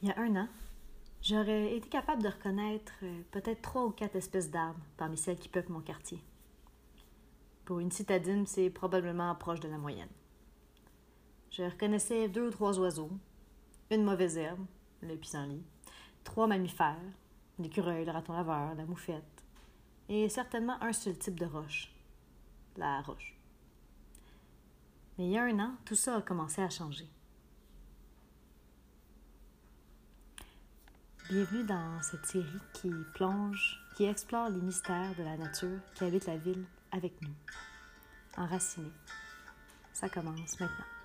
Il y a un an, j'aurais été capable de reconnaître euh, peut-être trois ou quatre espèces d'arbres parmi celles qui peuplent mon quartier. Pour une citadine, c'est probablement proche de la moyenne. Je reconnaissais deux ou trois oiseaux, une mauvaise herbe, le pissenlit, trois mammifères, l'écureuil, le raton laveur, la moufette, et certainement un seul type de roche, la roche. Mais il y a un an, tout ça a commencé à changer. Bienvenue dans cette série qui plonge, qui explore les mystères de la nature qui habite la ville avec nous. Enraciné. Ça commence maintenant.